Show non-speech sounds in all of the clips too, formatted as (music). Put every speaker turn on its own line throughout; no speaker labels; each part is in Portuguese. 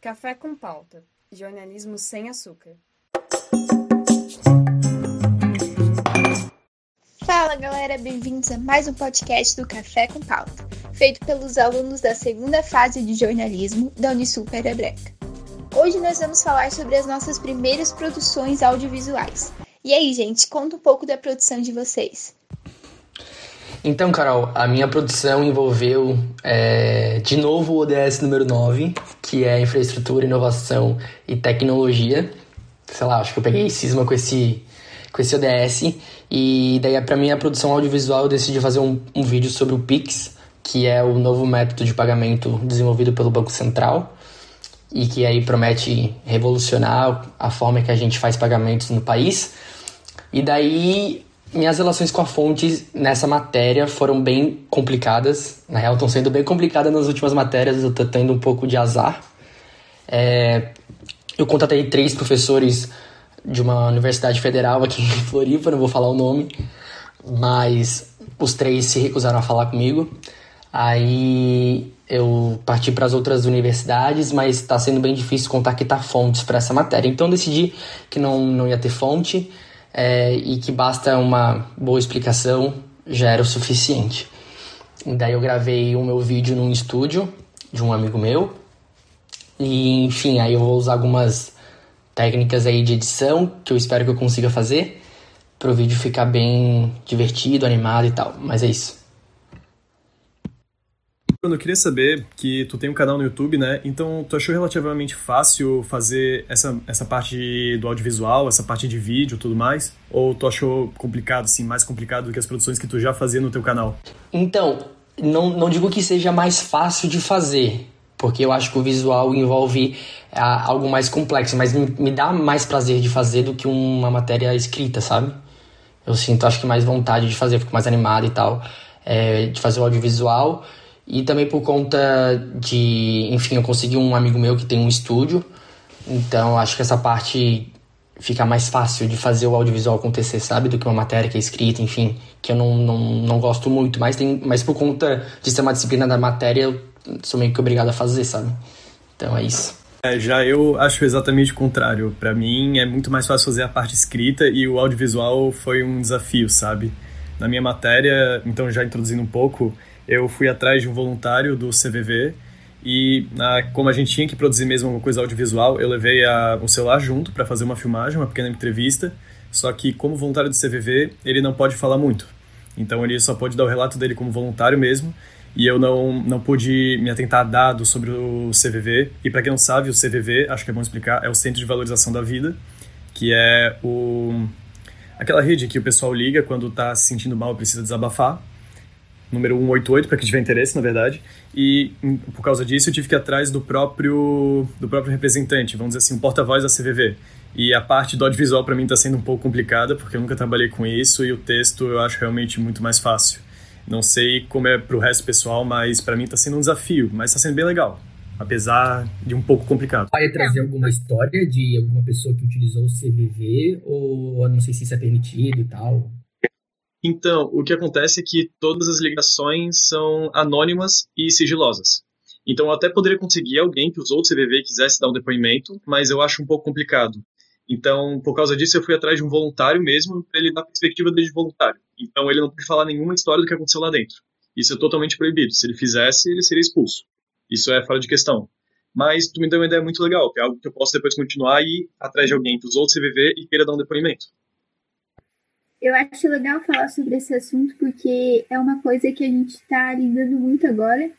Café com pauta. Jornalismo sem açúcar.
Fala galera, bem-vindos a mais um podcast do Café com Pauta, feito pelos alunos da segunda fase de jornalismo da Unisul Perebreca. Hoje nós vamos falar sobre as nossas primeiras produções audiovisuais. E aí, gente, conta um pouco da produção de vocês.
Então, Carol, a minha produção envolveu é, de novo o ODS número 9, que é Infraestrutura, Inovação e Tecnologia. Sei lá, acho que eu peguei cisma com esse, com esse ODS. E daí, para minha produção audiovisual, eu decidi fazer um, um vídeo sobre o Pix, que é o novo método de pagamento desenvolvido pelo Banco Central e que aí promete revolucionar a forma que a gente faz pagamentos no país. E daí minhas relações com a fonte nessa matéria foram bem complicadas. Na real, estão sendo bem complicadas nas últimas matérias, eu tô tendo um pouco de azar. É, eu contatei três professores de uma universidade federal aqui em Floripa, não vou falar o nome, mas os três se recusaram a falar comigo. Aí eu parti para as outras universidades, mas está sendo bem difícil contactar fontes para essa matéria. Então decidi que não, não ia ter fonte é, e que basta uma boa explicação já era o suficiente. Daí eu gravei o meu vídeo num estúdio de um amigo meu. E enfim, aí eu vou usar algumas técnicas aí de edição que eu espero que eu consiga fazer para o vídeo ficar bem divertido, animado e tal. Mas é isso.
Bruno, eu queria saber que tu tem um canal no YouTube, né? Então, tu achou relativamente fácil fazer essa, essa parte do audiovisual, essa parte de vídeo e tudo mais? Ou tu achou complicado, assim, mais complicado do que as produções que tu já fazia no teu canal?
Então, não, não digo que seja mais fácil de fazer, porque eu acho que o visual envolve ah, algo mais complexo, mas me, me dá mais prazer de fazer do que uma matéria escrita, sabe? Eu sinto, acho que mais vontade de fazer, fico mais animado e tal, é, de fazer o audiovisual. E também por conta de, enfim, eu consegui um amigo meu que tem um estúdio, então acho que essa parte fica mais fácil de fazer o audiovisual acontecer, sabe? Do que uma matéria que é escrita, enfim, que eu não, não, não gosto muito, mas, tem, mas por conta de ser uma disciplina da matéria, eu sou meio que obrigado a fazer, sabe? Então é isso.
É, já eu acho exatamente o contrário. Para mim é muito mais fácil fazer a parte escrita e o audiovisual foi um desafio, sabe? Na minha matéria, então já introduzindo um pouco, eu fui atrás de um voluntário do CVV e na, como a gente tinha que produzir mesmo alguma coisa audiovisual, eu levei a, celular junto para fazer uma filmagem, uma pequena entrevista. Só que como voluntário do CVV, ele não pode falar muito. Então ele só pode dar o relato dele como voluntário mesmo. E eu não, não pude me atentar a dados sobre o CVV. E para quem não sabe, o CVV, acho que é bom explicar, é o Centro de Valorização da Vida, que é o aquela rede que o pessoal liga quando está se sentindo mal e precisa desabafar número 188, para quem tiver interesse, na verdade. E por causa disso eu tive que ir atrás do próprio, do próprio representante, vamos dizer assim, um porta-voz da CVV. E a parte do audiovisual para mim está sendo um pouco complicada, porque eu nunca trabalhei com isso e o texto eu acho realmente muito mais fácil. Não sei como é para o resto pessoal, mas para mim está sendo um desafio, mas está sendo bem legal, apesar de um pouco complicado.
Vai trazer alguma história de alguma pessoa que utilizou o CVV, ou não sei se isso é permitido e tal?
Então, o que acontece é que todas as ligações são anônimas e sigilosas. Então, eu até poderia conseguir alguém que usou o CVV e quisesse dar um depoimento, mas eu acho um pouco complicado. Então, por causa disso, eu fui atrás de um voluntário mesmo, para ele dar perspectiva dele de voluntário. Então, ele não pode falar nenhuma história do que aconteceu lá dentro. Isso é totalmente proibido. Se ele fizesse, ele seria expulso. Isso é fora de questão. Mas tu me deu uma ideia muito legal, que é algo que eu posso depois continuar e ir atrás de alguém que usou o CVV e queira dar um depoimento.
Eu acho legal falar sobre esse assunto porque é uma coisa que a gente está lidando muito agora,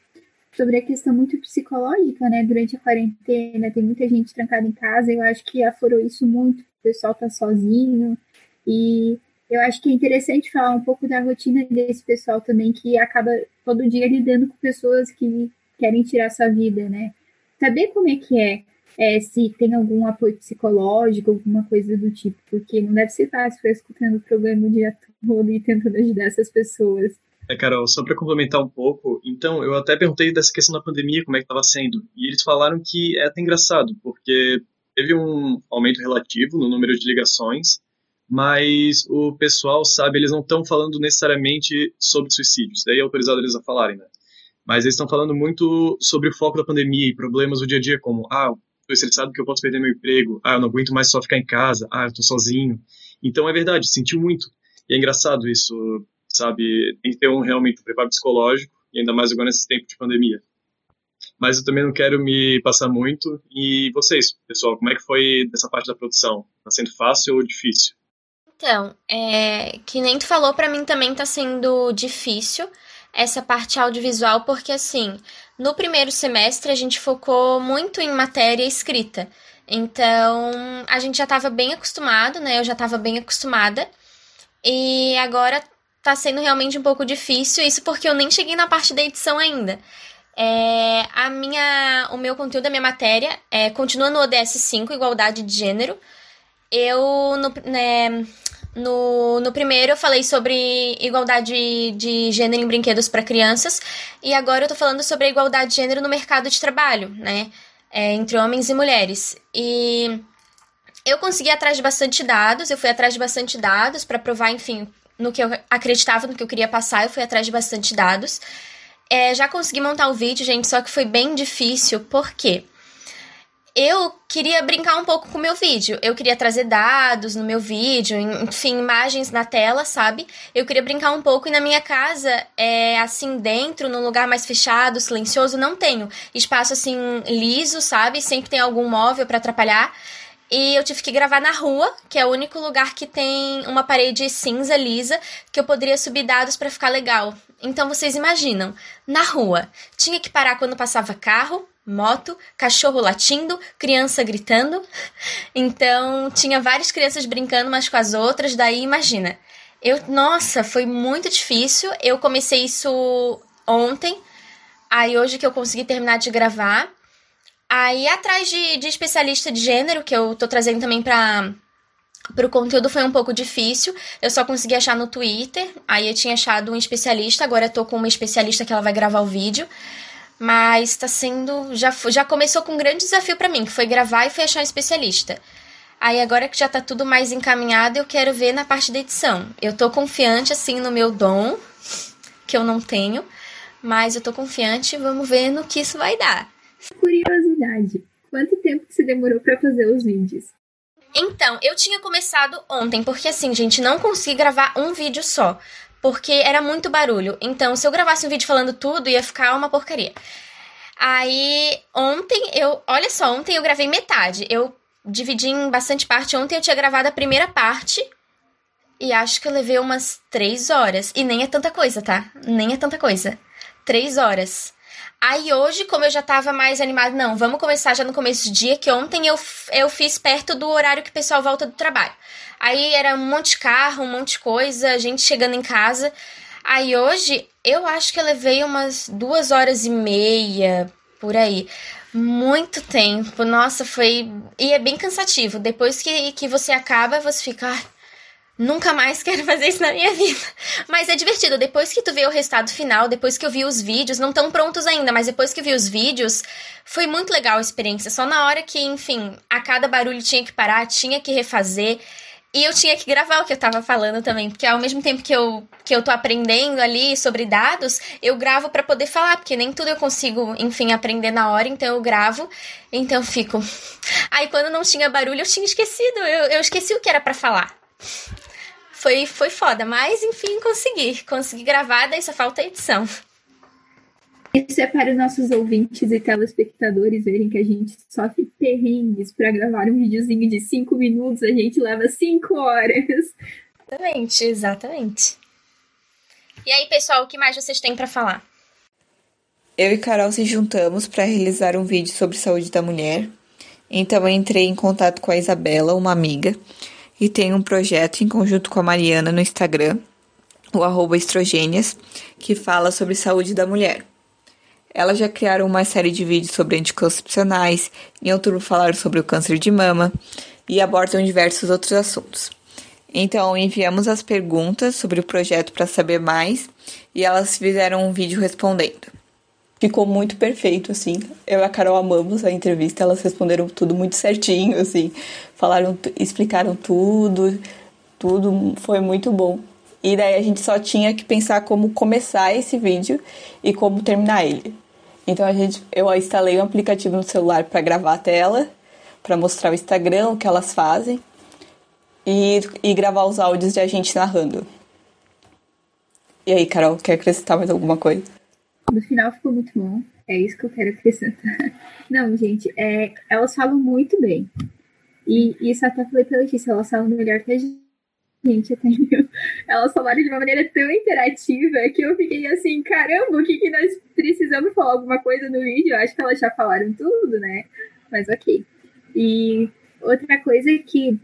sobre a questão muito psicológica, né? Durante a quarentena, tem muita gente trancada em casa, eu acho que aflorou isso muito, o pessoal tá sozinho, e eu acho que é interessante falar um pouco da rotina desse pessoal também, que acaba todo dia lidando com pessoas que querem tirar sua vida, né? Saber como é que é é, se tem algum apoio psicológico, alguma coisa do tipo, porque não deve ser fácil ficar escutando o problema o dia todo e tentando ajudar essas pessoas.
É, Carol, só para complementar um pouco, então, eu até perguntei dessa questão da pandemia, como é que estava sendo, e eles falaram que é até engraçado, porque teve um aumento relativo no número de ligações, mas o pessoal, sabe, eles não estão falando necessariamente sobre suicídios, daí é autorizado eles a falarem, né? Mas eles estão falando muito sobre o foco da pandemia e problemas do dia a dia, como, ah, estressado porque eu posso perder meu emprego. Ah, eu não aguento mais só ficar em casa. Ah, eu tô sozinho. Então é verdade, sentiu muito. E é engraçado isso, sabe? Tem que ter um realmente preparo psicológico, e ainda mais agora nesse tempo de pandemia. Mas eu também não quero me passar muito. E vocês, pessoal, como é que foi dessa parte da produção? Tá sendo fácil ou difícil?
Então, é, que nem tu falou, para mim também tá sendo difícil essa parte audiovisual, porque assim, no primeiro semestre a gente focou muito em matéria escrita. Então, a gente já estava bem acostumado, né? Eu já estava bem acostumada. E agora tá sendo realmente um pouco difícil, isso porque eu nem cheguei na parte da edição ainda. É, a minha, o meu conteúdo, a minha matéria, é, continua no ODS 5, Igualdade de Gênero. Eu, no, né, no, no primeiro, eu falei sobre igualdade de gênero em brinquedos para crianças, e agora eu tô falando sobre a igualdade de gênero no mercado de trabalho, né? É, entre homens e mulheres. E eu consegui atrás de bastante dados, eu fui atrás de bastante dados para provar, enfim, no que eu acreditava, no que eu queria passar, eu fui atrás de bastante dados. É, já consegui montar o vídeo, gente, só que foi bem difícil, por quê? Eu queria brincar um pouco com o meu vídeo. Eu queria trazer dados no meu vídeo, enfim, imagens na tela, sabe? Eu queria brincar um pouco e na minha casa, é, assim, dentro, num lugar mais fechado, silencioso, não tenho. Espaço, assim, liso, sabe? Sempre tem algum móvel para atrapalhar. E eu tive que gravar na rua, que é o único lugar que tem uma parede cinza lisa que eu poderia subir dados para ficar legal. Então vocês imaginam, na rua, tinha que parar quando passava carro, moto, cachorro latindo, criança gritando. Então, tinha várias crianças brincando umas com as outras, daí imagina. Eu, nossa, foi muito difícil. Eu comecei isso ontem. Aí hoje que eu consegui terminar de gravar. Aí atrás de, de especialista de gênero, que eu tô trazendo também pra, pro conteúdo foi um pouco difícil. Eu só consegui achar no Twitter. Aí eu tinha achado um especialista, agora eu tô com uma especialista que ela vai gravar o vídeo. Mas tá sendo. Já, já começou com um grande desafio para mim, que foi gravar e foi achar um especialista. Aí agora que já tá tudo mais encaminhado, eu quero ver na parte da edição. Eu tô confiante, assim, no meu dom, que eu não tenho, mas eu tô confiante, vamos ver no que isso vai dar.
Curiosidade, quanto tempo que você demorou para fazer os vídeos?
Então, eu tinha começado ontem, porque assim, gente, não consegui gravar um vídeo só porque era muito barulho. Então, se eu gravasse um vídeo falando tudo, ia ficar uma porcaria. Aí, ontem eu. Olha só, ontem eu gravei metade. Eu dividi em bastante parte. Ontem eu tinha gravado a primeira parte. E acho que eu levei umas três horas. E nem é tanta coisa, tá? Nem é tanta coisa. Três horas. Aí hoje, como eu já tava mais animada, não, vamos começar já no começo do dia, que ontem eu, eu fiz perto do horário que o pessoal volta do trabalho. Aí era um monte de carro, um monte de coisa, gente chegando em casa. Aí hoje eu acho que eu levei umas duas horas e meia por aí. Muito tempo, nossa, foi. E é bem cansativo. Depois que, que você acaba, você fica. Nunca mais quero fazer isso na minha vida. Mas é divertido. Depois que tu vê o resultado final, depois que eu vi os vídeos, não estão prontos ainda, mas depois que eu vi os vídeos, foi muito legal a experiência. Só na hora que, enfim, a cada barulho tinha que parar, tinha que refazer. E eu tinha que gravar o que eu tava falando também, porque ao mesmo tempo que eu, que eu tô aprendendo ali sobre dados, eu gravo para poder falar, porque nem tudo eu consigo, enfim, aprender na hora, então eu gravo, então eu fico. Aí quando não tinha barulho, eu tinha esquecido, eu, eu esqueci o que era para falar foi, foi foda, mas enfim, consegui. Consegui gravar, daí só falta a edição.
Isso é para os nossos ouvintes e telespectadores verem que a gente sofre perrengues para gravar um videozinho de 5 minutos, a gente leva 5 horas.
Exatamente, exatamente. E aí, pessoal, o que mais vocês têm para falar?
Eu e Carol se juntamos para realizar um vídeo sobre saúde da mulher. Então eu entrei em contato com a Isabela, uma amiga, e tem um projeto em conjunto com a Mariana no Instagram, o arroba estrogênias, que fala sobre saúde da mulher. Elas já criaram uma série de vídeos sobre anticoncepcionais, em outubro falaram sobre o câncer de mama e abordam diversos outros assuntos. Então, enviamos as perguntas sobre o projeto para saber mais e elas fizeram um vídeo respondendo. Ficou muito perfeito, assim. Eu e a Carol amamos a entrevista, elas responderam tudo muito certinho, assim. Falaram, explicaram tudo, tudo foi muito bom. E daí a gente só tinha que pensar como começar esse vídeo e como terminar ele. Então a gente, eu instalei um aplicativo no celular para gravar a tela para mostrar o Instagram, o que elas fazem e, e gravar os áudios de a gente narrando. E aí, Carol, quer acrescentar mais alguma coisa?
No final ficou muito bom. É isso que eu quero acrescentar. (laughs) Não, gente, é, elas falam muito bem. E isso até falei pra Letícia, elas falam melhor que a gente. Até (laughs) meu. Elas falaram de uma maneira tão interativa que eu fiquei assim, caramba, o que, que nós precisamos falar alguma coisa no vídeo? Eu acho que elas já falaram tudo, né? Mas ok. E outra coisa que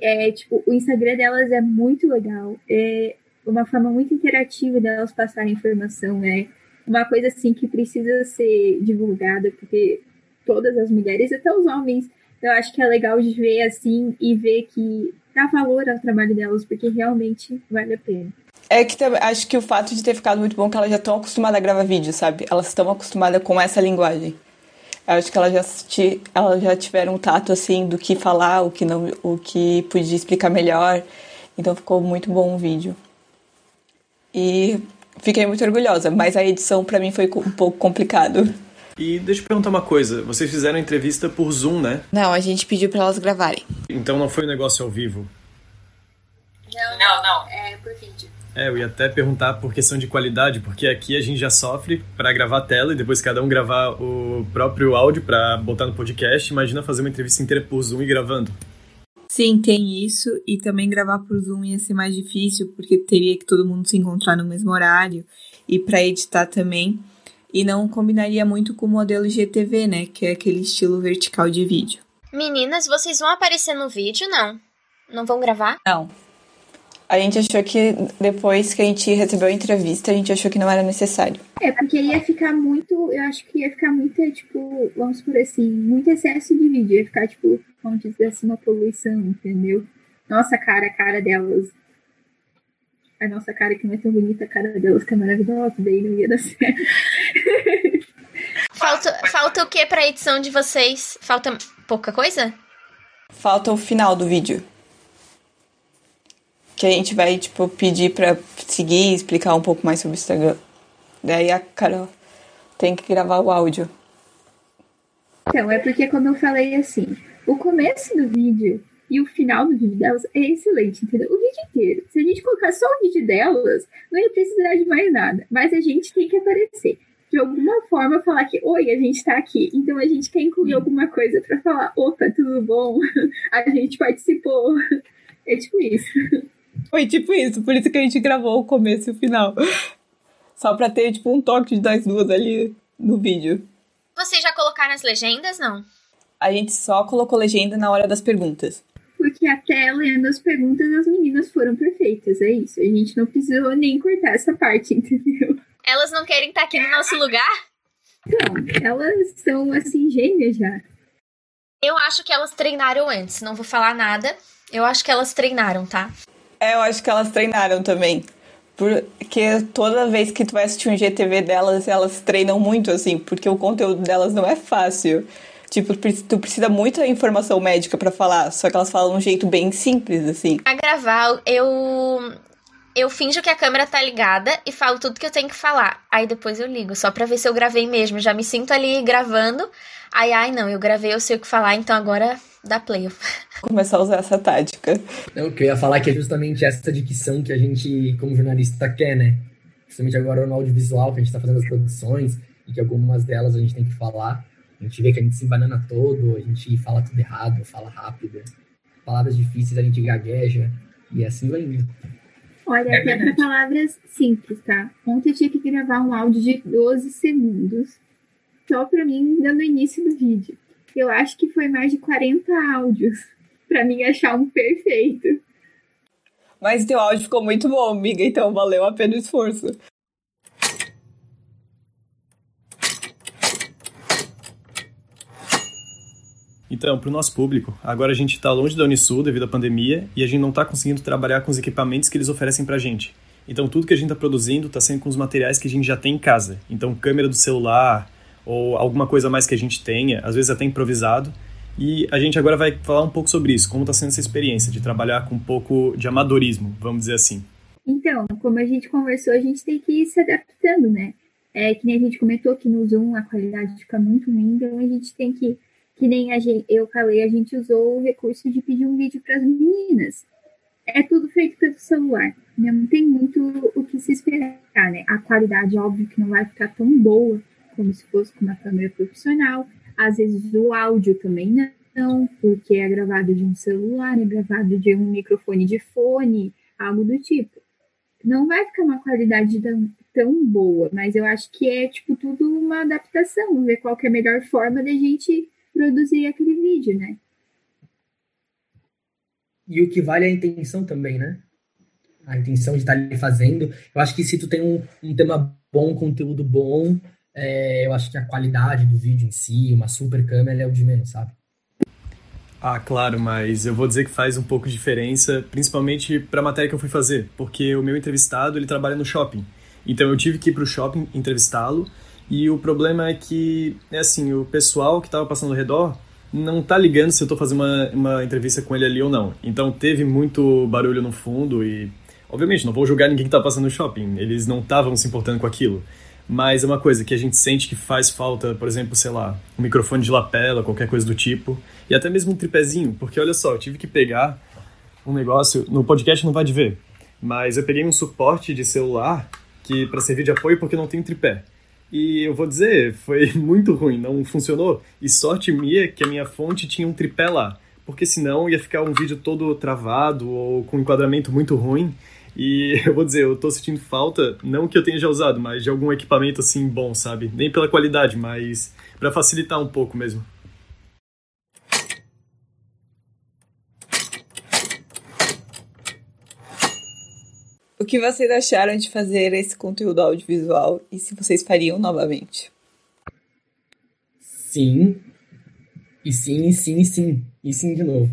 é, tipo, o Instagram delas é muito legal. É uma forma muito interativa delas passarem informação. É uma coisa assim que precisa ser divulgada, porque todas as mulheres, até os homens, eu acho que é legal de ver assim e ver que dá valor ao trabalho delas, porque realmente vale a pena.
É que acho que o fato de ter ficado muito bom é que elas já estão acostumadas a gravar vídeo, sabe? Elas estão acostumadas com essa linguagem. Eu acho que elas já, já tiveram um tato assim do que falar, o que não, o que podia explicar melhor. Então ficou muito bom o vídeo. E fiquei muito orgulhosa, mas a edição para mim foi um pouco complicado.
E deixa eu perguntar uma coisa, vocês fizeram a entrevista por Zoom, né?
Não, a gente pediu para elas gravarem.
Então não foi um negócio ao vivo?
Não, não, não, é por vídeo.
É, eu ia até perguntar por questão de qualidade, porque aqui a gente já sofre para gravar a tela e depois cada um gravar o próprio áudio para botar no podcast. Imagina fazer uma entrevista inteira por Zoom e gravando.
Sim, tem isso. E também gravar por Zoom ia ser mais difícil, porque teria que todo mundo se encontrar no mesmo horário. E para editar também. E não combinaria muito com o modelo GTV, né? Que é aquele estilo vertical de vídeo.
Meninas, vocês vão aparecer no vídeo, não? Não vão gravar?
Não. A gente achou que depois que a gente recebeu a entrevista, a gente achou que não era necessário.
É, porque ia ficar muito, eu acho que ia ficar muito, tipo, vamos por assim, muito excesso de vídeo. Ia ficar, tipo, vamos dizer assim, uma poluição, entendeu? Nossa cara, a cara delas. A nossa cara que não é tão bonita, a cara delas que é maravilhosa, daí não ia dar (laughs) certo.
Falta, falta o que pra edição de vocês? Falta pouca coisa?
Falta o final do vídeo que a gente vai, tipo, pedir pra seguir e explicar um pouco mais sobre o Instagram. Daí a Carol tem que gravar o áudio.
Então, é porque, como eu falei assim, o começo do vídeo e o final do vídeo delas é excelente, entendeu? O vídeo inteiro. Se a gente colocar só o vídeo delas, não ia precisar de mais nada. Mas a gente tem que aparecer. De alguma forma, falar que, oi, a gente tá aqui. Então a gente quer incluir alguma coisa para falar, opa, tudo bom? (laughs) A gente participou. É tipo isso.
Foi tipo isso, por isso que a gente gravou o começo e o final. Só pra ter, tipo, um toque das duas ali no vídeo.
Vocês já colocaram as legendas, não?
A gente só colocou legenda na hora das perguntas.
Porque até lendo as perguntas, as meninas foram perfeitas, é isso. A gente não precisou nem cortar essa parte, (laughs) entendeu?
Elas não querem estar aqui no nosso lugar?
Não, elas são, assim, gêmeas já.
Eu acho que elas treinaram antes, não vou falar nada. Eu acho que elas treinaram, tá?
É, eu acho que elas treinaram também. Porque toda vez que tu vai assistir um GTV delas, elas treinam muito, assim, porque o conteúdo delas não é fácil. Tipo, tu precisa muita informação médica para falar, só que elas falam de um jeito bem simples, assim.
A gravar, eu. Eu finjo que a câmera tá ligada e falo tudo que eu tenho que falar. Aí depois eu ligo, só pra ver se eu gravei mesmo. Já me sinto ali gravando. Aí, ai, não, eu gravei, eu sei o que falar, então agora dá play.
Começar a usar essa tática.
Não, o que eu ia falar que é justamente essa dicção que a gente, como jornalista, quer, né? Principalmente agora no audiovisual, que a gente tá fazendo as produções, e que algumas delas a gente tem que falar. A gente vê que a gente se banana todo, a gente fala tudo errado, fala rápido. Palavras difíceis a gente gagueja, e assim vai indo.
Olha, é até para palavras simples, tá? Ontem eu tinha que gravar um áudio de 12 segundos, só para mim, dando início do vídeo. Eu acho que foi mais de 40 áudios para mim achar um perfeito.
Mas teu áudio ficou muito bom, amiga, então valeu a pena o esforço.
Então, para o nosso público, agora a gente está longe da Unisul devido à pandemia e a gente não está conseguindo trabalhar com os equipamentos que eles oferecem para a gente. Então, tudo que a gente está produzindo está sendo com os materiais que a gente já tem em casa. Então, câmera do celular ou alguma coisa mais que a gente tenha, às vezes até improvisado. E a gente agora vai falar um pouco sobre isso, como está sendo essa experiência de trabalhar com um pouco de amadorismo, vamos dizer assim.
Então, como a gente conversou, a gente tem que ir se adaptando, né? É que nem a gente comentou que no Zoom a qualidade fica muito ruim, então a gente tem que que nem a gente, eu falei, a gente usou o recurso de pedir um vídeo para as meninas. É tudo feito pelo celular, né? não tem muito o que se esperar, né? A qualidade, óbvio, que não vai ficar tão boa como se fosse com uma câmera profissional. Às vezes o áudio também não, porque é gravado de um celular, é gravado de um microfone de fone, algo do tipo. Não vai ficar uma qualidade tão, tão boa, mas eu acho que é tipo tudo uma adaptação, ver qual é a melhor forma da gente produzir aquele vídeo, né?
E o que vale é a intenção também, né? A intenção de estar ali fazendo. Eu acho que se tu tem um, um tema bom, conteúdo bom, é, eu acho que a qualidade do vídeo em si, uma super câmera, é o de menos, sabe?
Ah, claro, mas eu vou dizer que faz um pouco de diferença, principalmente para a matéria que eu fui fazer, porque o meu entrevistado ele trabalha no shopping. Então eu tive que ir para o shopping entrevistá-lo e o problema é que, é assim, o pessoal que estava passando ao redor não tá ligando se eu estou fazendo uma, uma entrevista com ele ali ou não. Então teve muito barulho no fundo e, obviamente, não vou julgar ninguém que está passando no shopping. Eles não estavam se importando com aquilo. Mas é uma coisa que a gente sente que faz falta, por exemplo, sei lá, um microfone de lapela, qualquer coisa do tipo. E até mesmo um tripézinho, porque olha só, eu tive que pegar um negócio, no podcast não vai ver, mas eu peguei um suporte de celular que para servir de apoio porque não tem tripé. E eu vou dizer, foi (laughs) muito ruim, não funcionou. E sorte minha que a minha fonte tinha um tripé lá, porque senão ia ficar um vídeo todo travado ou com um enquadramento muito ruim. E (laughs) eu vou dizer, eu tô sentindo falta, não que eu tenha já usado, mas de algum equipamento assim bom, sabe? Nem pela qualidade, mas para facilitar um pouco mesmo.
O que vocês acharam de fazer esse conteúdo audiovisual e se vocês fariam novamente?
Sim. E sim, e sim, e sim. E sim de novo.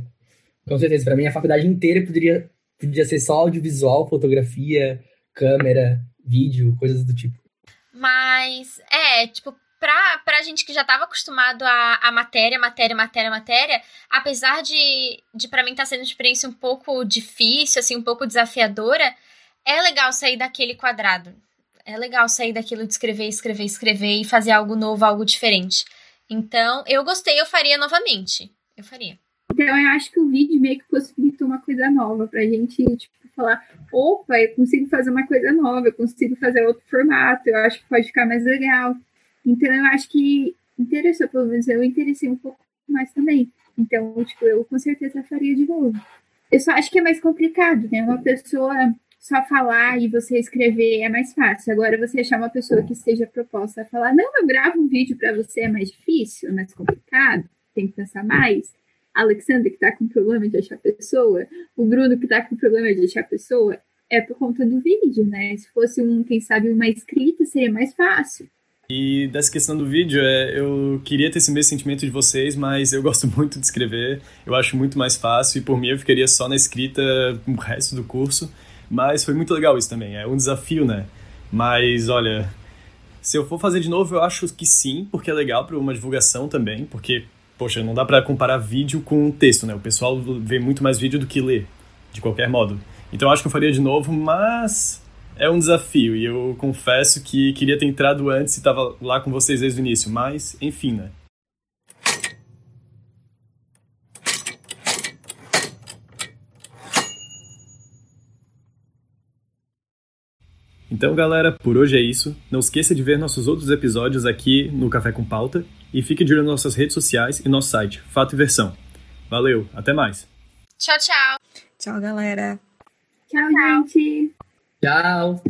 Com certeza, para mim a faculdade inteira poderia podia ser só audiovisual, fotografia, câmera, vídeo, coisas do tipo.
Mas, é, tipo, pra, pra gente que já estava acostumado a, a matéria, matéria, matéria, matéria, apesar de, de para mim estar tá sendo uma experiência um pouco difícil, assim, um pouco desafiadora, é legal sair daquele quadrado. É legal sair daquilo de escrever, escrever, escrever e fazer algo novo, algo diferente. Então, eu gostei, eu faria novamente. Eu faria.
Então, eu acho que o vídeo meio que possibilitou uma coisa nova pra gente, tipo, falar: opa, eu consigo fazer uma coisa nova, eu consigo fazer outro formato, eu acho que pode ficar mais legal. Então, eu acho que interessou, pelo menos eu interessei um pouco mais também. Então, tipo, eu com certeza faria de novo. Eu só acho que é mais complicado, né? Uma pessoa só falar e você escrever é mais fácil. Agora, você achar uma pessoa que esteja proposta a falar: não, eu gravo um vídeo para você, é mais difícil, é mais complicado, tem que pensar mais a Alexandra que está com problema de achar pessoa, o Bruno que está com problema de achar pessoa, é por conta do vídeo, né? Se fosse um, quem sabe, uma escrita, seria mais fácil.
E dessa questão do vídeo, é, eu queria ter esse mesmo sentimento de vocês, mas eu (laughs) gosto muito de escrever, eu acho muito mais fácil, e por mim eu ficaria só na escrita o resto do curso, mas foi muito legal isso também, é um desafio, né? Mas olha, se eu for fazer de novo, eu acho que sim, porque é legal para uma divulgação também, porque poxa, não dá para comparar vídeo com texto, né? O pessoal vê muito mais vídeo do que lê, de qualquer modo. Então acho que eu faria de novo, mas é um desafio e eu confesso que queria ter entrado antes e estava lá com vocês desde o início, mas enfim, né? Então, galera, por hoje é isso. Não esqueça de ver nossos outros episódios aqui no Café com Pauta e fique de olho nas nossas redes sociais e nosso site, Fato e Versão. Valeu, até mais.
Tchau, tchau.
Tchau, galera.
Tchau, tchau. gente.
Tchau.